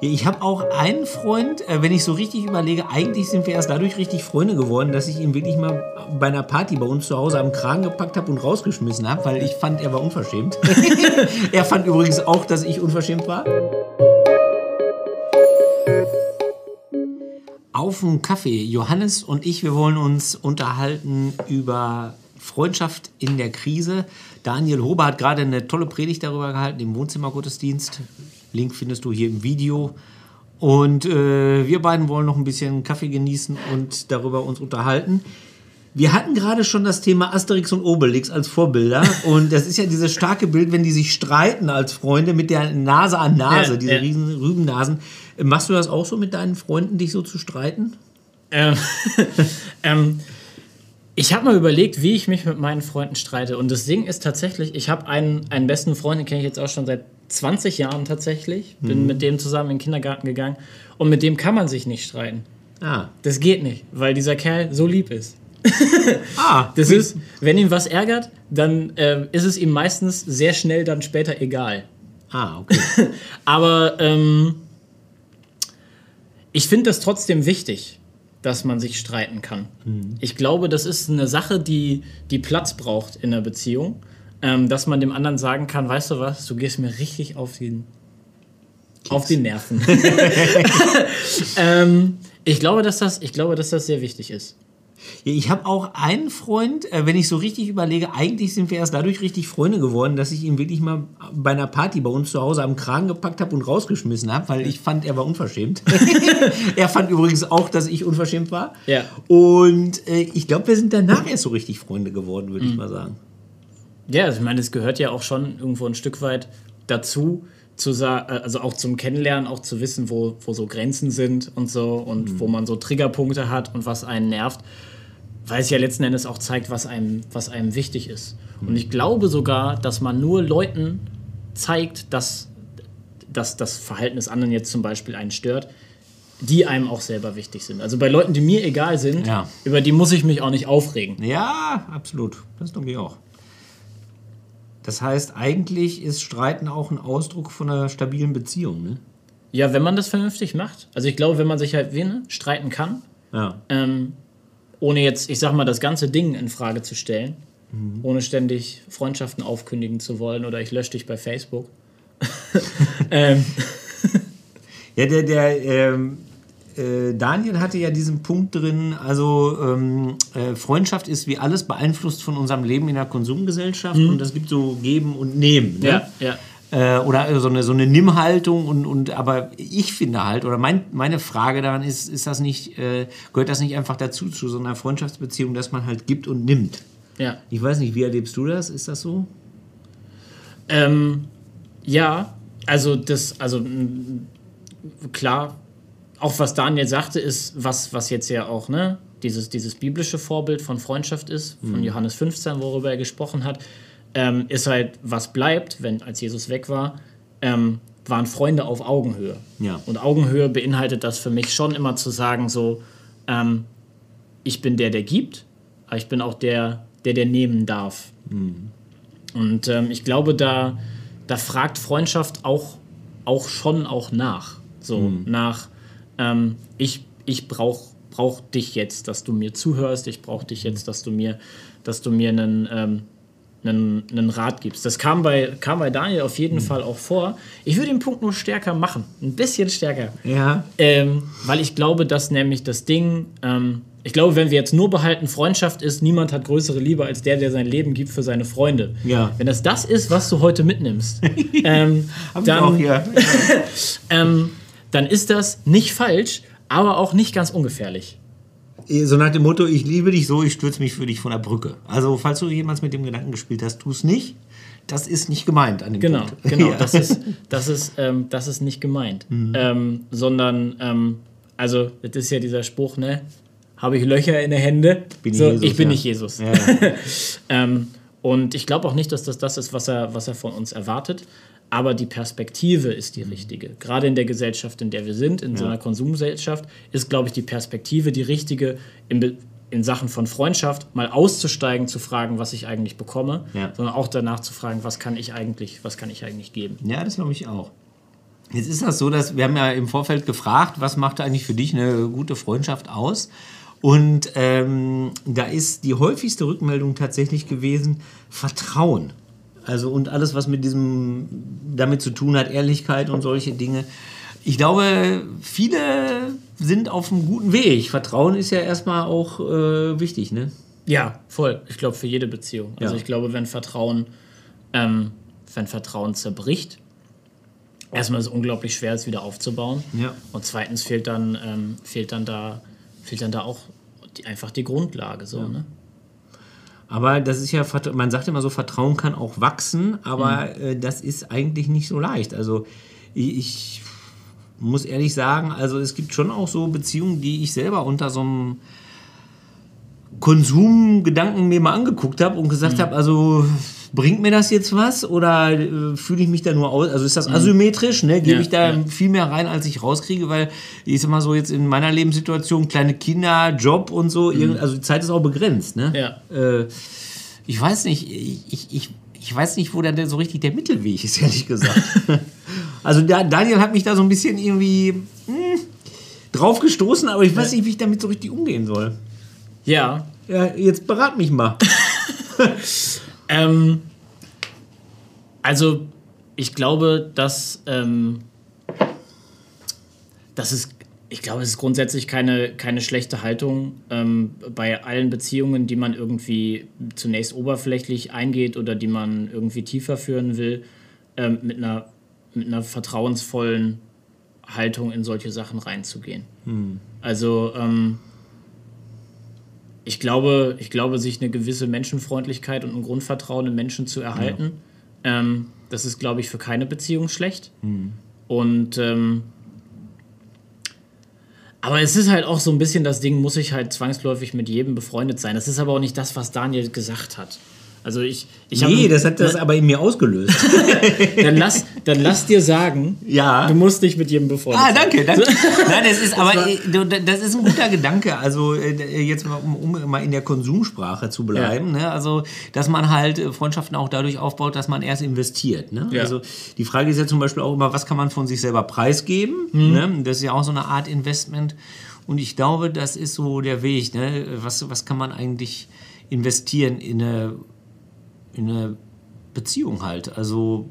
Ich habe auch einen Freund, äh, wenn ich so richtig überlege, eigentlich sind wir erst dadurch richtig Freunde geworden, dass ich ihn wirklich mal bei einer Party bei uns zu Hause am Kragen gepackt habe und rausgeschmissen habe, weil ich fand, er war unverschämt. er fand übrigens auch, dass ich unverschämt war. Auf dem Kaffee. Johannes und ich, wir wollen uns unterhalten über Freundschaft in der Krise. Daniel Hober hat gerade eine tolle Predigt darüber gehalten im Wohnzimmergottesdienst. Link findest du hier im Video. Und äh, wir beiden wollen noch ein bisschen Kaffee genießen und darüber uns unterhalten. Wir hatten gerade schon das Thema Asterix und Obelix als Vorbilder. Und das ist ja dieses starke Bild, wenn die sich streiten als Freunde mit der Nase an Nase, Ja, diese ja. riesen Rübennasen. Machst du das auch so mit deinen Freunden, dich so zu streiten? Ähm, ähm, ich habe mal überlegt, wie ich mich mit meinen Freunden streite. Und das Ding ist tatsächlich, ich habe einen, einen besten Freund, den kenne ich jetzt auch schon seit 20 Jahren tatsächlich. Bin mit dem zusammen in den Kindergarten gegangen. Und mit dem kann man sich nicht streiten. Ah. Das geht nicht, weil dieser Kerl so lieb ist. Ah, Das ist, wenn ihn was ärgert, dann ähm, ist es ihm meistens sehr schnell dann später egal. Ah, okay. Aber ähm, ich finde das trotzdem wichtig, dass man sich streiten kann. Ich glaube, das ist eine Sache, die, die Platz braucht in einer Beziehung. Ähm, dass man dem anderen sagen kann, weißt du was, du gehst mir richtig auf den, auf die Nerven. ähm, ich, glaube, dass das, ich glaube, dass das sehr wichtig ist. Ich habe auch einen Freund, äh, wenn ich so richtig überlege, eigentlich sind wir erst dadurch richtig Freunde geworden, dass ich ihn wirklich mal bei einer Party bei uns zu Hause am Kragen gepackt habe und rausgeschmissen habe, weil ich fand, er war unverschämt. er fand übrigens auch, dass ich unverschämt war. Ja. Und äh, ich glaube, wir sind danach erst so richtig Freunde geworden, würde ich mal sagen. Ja, also ich meine, es gehört ja auch schon irgendwo ein Stück weit dazu, zu äh, also auch zum Kennenlernen, auch zu wissen, wo, wo so Grenzen sind und so und wo man so Triggerpunkte hat und was einen nervt, weil es ja letzten Endes auch zeigt, was einem, was einem wichtig ist. Und ich glaube sogar, dass man nur Leuten zeigt, dass, dass das Verhalten des anderen jetzt zum Beispiel einen stört, die einem auch selber wichtig sind. Also bei Leuten, die mir egal sind, Ja. über die muss ich mich auch nicht aufregen. Ja, absolut. Das glaube ich auch. Das heißt, eigentlich ist Streiten auch ein Ausdruck von einer stabilen Beziehung, ne? Ja, wenn man das vernünftig macht. Also ich glaube, wenn man sich halt wie, ne, streiten kann, Ja. ähm, ohne jetzt, ich sag mal, das ganze Ding in Frage zu stellen, ohne ständig Freundschaften aufkündigen zu wollen oder ich lösche dich bei Facebook. ähm, Ja, der, der ähm, äh, Daniel hatte ja diesen Punkt drin, also ähm, äh, Freundschaft ist wie alles beeinflusst von unserem Leben in der Konsumgesellschaft und es gibt so Geben und Nehmen. Ne? ja, ja. Äh, oder so eine, so eine Nimmhaltung und, und aber ich finde halt, oder mein, meine Frage daran ist, ist das nicht, äh, gehört das nicht einfach dazu, zu so einer Freundschaftsbeziehung, dass man halt gibt und nimmt? ja. Ich weiß nicht, wie erlebst du das? Ist das so? Ähm, ja, also das, also klar, auch was Daniel sagte, ist, was, was jetzt ja auch, ne, dieses, dieses biblische Vorbild von Freundschaft ist, von Johannes 15, worüber er gesprochen hat, ähm, ist halt, was bleibt, wenn als Jesus weg war, ähm, waren Freunde auf Augenhöhe. Ja. Und Augenhöhe beinhaltet das für mich schon immer zu sagen, so, ähm, ich bin der, der gibt, aber ich bin auch der, der, der nehmen darf. Und ähm, ich glaube, da, da fragt Freundschaft auch, auch schon auch nach. So nach, ähm, ich, ich brauche brauch dich jetzt, dass du mir zuhörst, ich brauche dich jetzt, dass du mir, dass du mir einen, ähm, einen, einen Rat gibst. Das kam bei, kam bei Daniel auf jeden Fall auch vor. Ich würde den Punkt nur stärker machen, ein bisschen stärker. Ja. Ähm, weil ich glaube, dass nämlich das Ding, ähm, ich glaube, wenn wir jetzt nur behalten, Freundschaft ist, niemand hat größere Liebe als der, der sein Leben gibt für seine Freunde. Ja. Wenn das das ist, was du heute mitnimmst, ähm, ich auch dann, hier. ähm, dann ist das nicht falsch, aber auch nicht ganz ungefährlich. So nach dem Motto, ich liebe dich so, ich stürze mich für dich von der Brücke. Also, falls du jemals mit dem Gedanken gespielt hast, tu es nicht. Das ist nicht gemeint an dem Genau, Punkt. genau. Ja. Das ist, das ist, ähm, das ist nicht gemeint. Ähm, sondern, ähm, also, das ist ja dieser Spruch, ne? Habe ich Löcher in den Händen? Bin ich so, Jesus, ich bin ja. nicht Jesus. Ja, ja. Ähm, und ich glaube auch nicht, dass das das ist, was er, was er von uns erwartet. Aber die Perspektive ist die richtige. Gerade in der Gesellschaft, in der wir sind, in so einer Konsumgesellschaft, ist, glaube ich, die Perspektive die richtige, in, in Sachen von Freundschaft mal auszusteigen, zu fragen, was ich eigentlich bekomme, Ja. sondern auch danach zu fragen, was kann ich eigentlich, was kann ich eigentlich geben. Ja, das glaube ich auch. Jetzt ist das so, dass wir haben ja im Vorfeld gefragt, was macht eigentlich für dich eine gute Freundschaft aus? Und ähm, da ist die häufigste Rückmeldung tatsächlich gewesen Vertrauen. Also und alles, was mit diesem damit zu tun hat, Ehrlichkeit und solche Dinge. Ich glaube, viele sind auf einem guten Weg. Vertrauen ist ja erstmal auch äh, wichtig, ne? Ja, voll. Ich glaube für jede Beziehung. Also Ja. ich glaube, wenn Vertrauen, ähm, wenn Vertrauen zerbricht, erstmal ist es unglaublich schwer, es wieder aufzubauen. Ja. Und zweitens fehlt dann, ähm, fehlt dann da, fehlt dann da auch die, einfach die Grundlage. So, ne? Aber das ist ja, man sagt immer so, Vertrauen kann auch wachsen, aber äh, das ist eigentlich nicht so leicht. Also ich, ich muss ehrlich sagen, also es gibt schon auch so Beziehungen, die ich selber unter so einem Konsumgedanken mir mal angeguckt habe und gesagt habe, also bringt mir das jetzt was oder äh, fühle ich mich da nur aus? Also ist das asymmetrisch? Ne? Gebe Ja, ich da ja. viel mehr rein, als ich rauskriege? Weil ich sag mal so jetzt in meiner Lebenssituation kleine Kinder, Job und so, irgend- also die Zeit ist auch begrenzt. Ne? Ja. Äh, ich weiß nicht, ich, ich, ich weiß nicht, wo da so richtig der Mittelweg ist, ehrlich gesagt. also da, Daniel hat mich da so ein bisschen irgendwie hm, drauf gestoßen, aber ich weiß nicht, wie ich damit so richtig umgehen soll. Ja. Ja, jetzt berat mich mal. Ähm, also ich glaube, dass, ähm, dass es, ich glaube, es ist grundsätzlich keine, keine schlechte Haltung ähm, bei allen Beziehungen, die man irgendwie zunächst oberflächlich eingeht oder die man irgendwie tiefer führen will, ähm, mit, einer, mit einer vertrauensvollen Haltung in solche Sachen reinzugehen. Also ähm, ich glaube, ich glaube, sich eine gewisse Menschenfreundlichkeit und ein Grundvertrauen in Menschen zu erhalten, ähm, das ist, glaube ich, für keine Beziehung schlecht. Und ähm, aber es ist halt auch so ein bisschen das Ding, muss ich halt zwangsläufig mit jedem befreundet sein. Das ist aber auch nicht das, was Daniel gesagt hat. Also ich, ich hab- Nee, das hat das aber in mir ausgelöst. dann lass, dann lass dir sagen, Ja. du musst nicht mit jedem befreundet Ah, danke, danke. Nein, das ist aber äh, das ist ein guter Gedanke. Also äh, jetzt mal, um, um mal in der Konsumsprache zu bleiben. Ne? Also, dass man halt äh, Freundschaften auch dadurch aufbaut, dass man erst investiert. Ne? Ja. Also die Frage ist ja zum Beispiel auch immer, was kann man von sich selber preisgeben? Ne? Das ist ja auch so eine Art Investment. Und ich glaube, das ist so der Weg. Ne? Was, was kann man eigentlich investieren in eine, in eine Beziehung halt? Also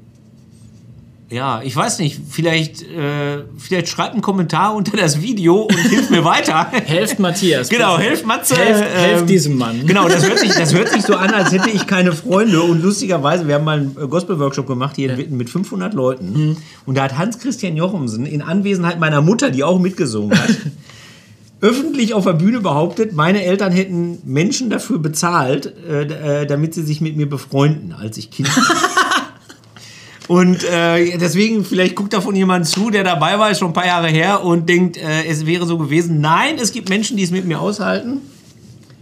ja, ich weiß nicht, vielleicht, äh, vielleicht schreibt einen Kommentar unter das Video und hilft mir weiter. Helft Matthias. Genau, helft Matze. Helft, ähm, helft diesem Mann. Genau, das hört, sich, das hört sich so an, als hätte ich keine Freunde. Und lustigerweise, wir haben mal einen äh, Gospel-Workshop gemacht hier in Witten mit 500 Leuten. Mhm. Und da hat Hans-Christian Jochumsen in Anwesenheit meiner Mutter, die auch mitgesungen hat, öffentlich auf der Bühne behauptet, meine Eltern hätten Menschen dafür bezahlt, äh, äh, damit sie sich mit mir befreunden, als ich Kind war. Und äh, deswegen, vielleicht guckt davon jemand zu, der dabei war, ist schon ein paar Jahre her und denkt, äh, es wäre so gewesen. Nein, es gibt Menschen, die es mit mir aushalten.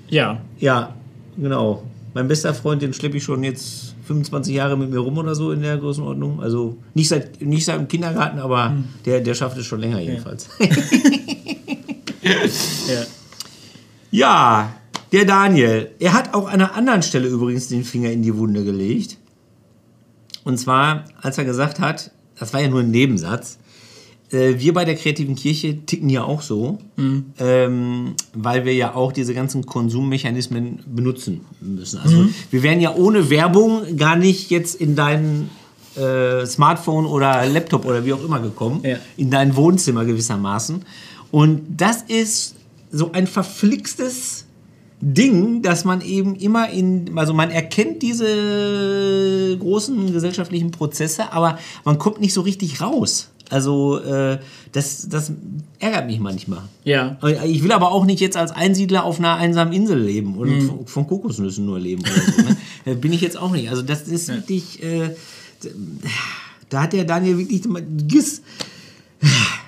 Ja, Ja, genau. Mein bester Freund, den schleppe ich schon jetzt 25 Jahre mit mir rum oder so in der Größenordnung. Also nicht seit, nicht seit dem Kindergarten, aber der, der schafft es schon länger jedenfalls. ja. Ja, der Daniel. Er hat auch an einer anderen Stelle übrigens den Finger in die Wunde gelegt. Und zwar, als er gesagt hat, das war ja nur ein Nebensatz, äh, wir bei der kreativen Kirche ticken ja auch so, ähm, weil wir ja auch diese ganzen Konsummechanismen benutzen müssen. Also wir wären ja ohne Werbung gar nicht jetzt in dein äh, Smartphone oder Laptop oder wie auch immer gekommen, Ja. in dein Wohnzimmer gewissermaßen. Und das ist so ein verflixtes Ding, dass man eben immer in, also man erkennt diese großen gesellschaftlichen Prozesse, aber man kommt nicht so richtig raus. Also äh, das, das ärgert mich manchmal. Ja. Ich will aber auch nicht jetzt als Einsiedler auf einer einsamen Insel leben und von, von Kokosnüssen nur leben oder so. Ne? Äh, Bin ich jetzt auch nicht. Also das ist wirklich, äh, da hat der Daniel wirklich, Giss,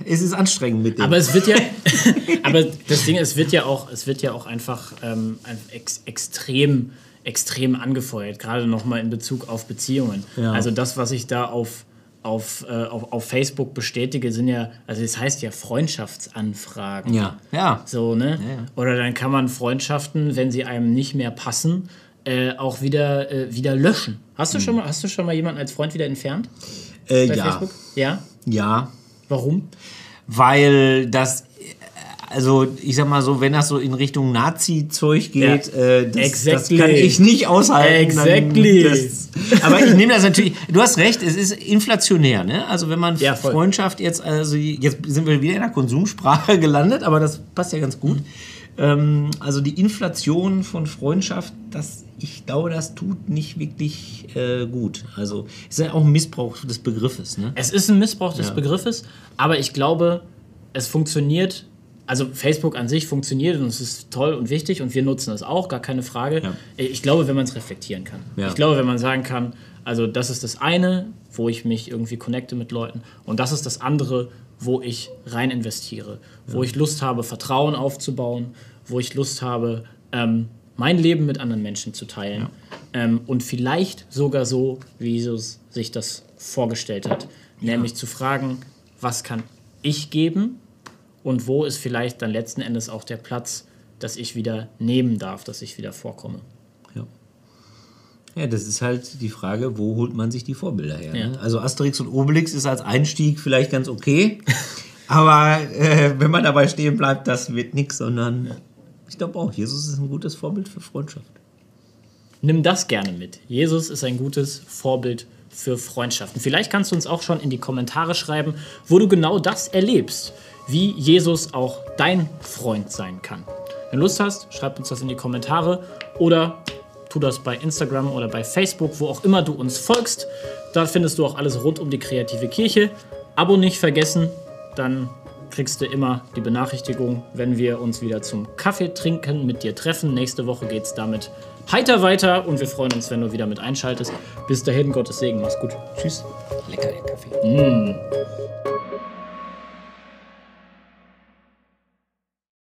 es ist anstrengend mit dem. Aber es wird ja, aber das Ding, es wird ja auch, es wird ja auch einfach ähm, ex, extrem, extrem angefeuert, gerade nochmal in Bezug auf Beziehungen. Ja. Also das, was ich da auf, auf, äh, auf, auf Facebook bestätige, sind ja, also das heißt ja Freundschaftsanfragen. ja, ja. So, ne? ja. Oder dann kann man Freundschaften, wenn sie einem nicht mehr passen, äh, auch wieder, äh, wieder löschen. Hast du, schon mal, hast du schon mal jemanden als Freund wieder entfernt Äh, ja. Facebook? Ja? Ja, Warum? Weil das, also ich sag mal so, wenn das so in Richtung Nazi-Zeug geht, Ja. äh, das, Exactly. das kann ich nicht aushalten. Exactly. Das, aber ich nehme das natürlich, du hast recht, es ist inflationär, ne? Also wenn man Ja. Freundschaft jetzt, also jetzt sind wir wieder in der Konsumsprache gelandet, aber das passt ja ganz gut. Ähm, also die Inflation von Freundschaft, das, ich glaube, das tut nicht wirklich äh, gut. Also es ist ja auch ein Missbrauch des Begriffes, ne? Es ist ein Missbrauch des Ja. Begriffes, aber ich glaube, es funktioniert. Also Facebook an sich funktioniert und es ist toll und wichtig und wir nutzen es auch, gar keine Frage. Ja. Ich glaube, wenn man es reflektieren kann. Ja. Ich glaube, wenn man sagen kann, also das ist das eine, wo ich mich irgendwie connecte mit Leuten und das ist das andere, wo ich rein investiere, wo ich Lust habe, Vertrauen aufzubauen, wo ich Lust habe, ähm, mein Leben mit anderen Menschen zu teilen ähm, und vielleicht sogar so, wie Jesus sich das vorgestellt hat, nämlich zu fragen, was kann ich geben und wo ist vielleicht dann letzten Endes auch der Platz, dass ich wieder nehmen darf, dass ich wieder vorkomme. Ja. Das ist halt die Frage, wo holt man sich die Vorbilder her? Ja. Ne? Also Asterix und Obelix ist als Einstieg vielleicht ganz okay, aber äh, wenn man dabei stehen bleibt, das wird nichts, sondern ich glaube auch, Jesus ist ein gutes Vorbild für Freundschaft. Nimm das gerne mit. Jesus ist ein gutes Vorbild für Freundschaften. Vielleicht kannst du uns auch schon in die Kommentare schreiben, wo du genau das erlebst, wie Jesus auch dein Freund sein kann. Wenn du Lust hast, schreib uns das in die Kommentare oder tu das bei Instagram oder bei Facebook, wo auch immer du uns folgst. Da findest du auch alles rund um die kreative Kirche. Abo nicht vergessen, dann kriegst du immer die Benachrichtigung, wenn wir uns wieder zum Kaffee trinken mit dir treffen. Nächste Woche geht es damit heiter weiter und wir freuen uns, wenn du wieder mit einschaltest. Bis dahin, Gottes Segen, mach's gut. Tschüss. Lecker der Kaffee.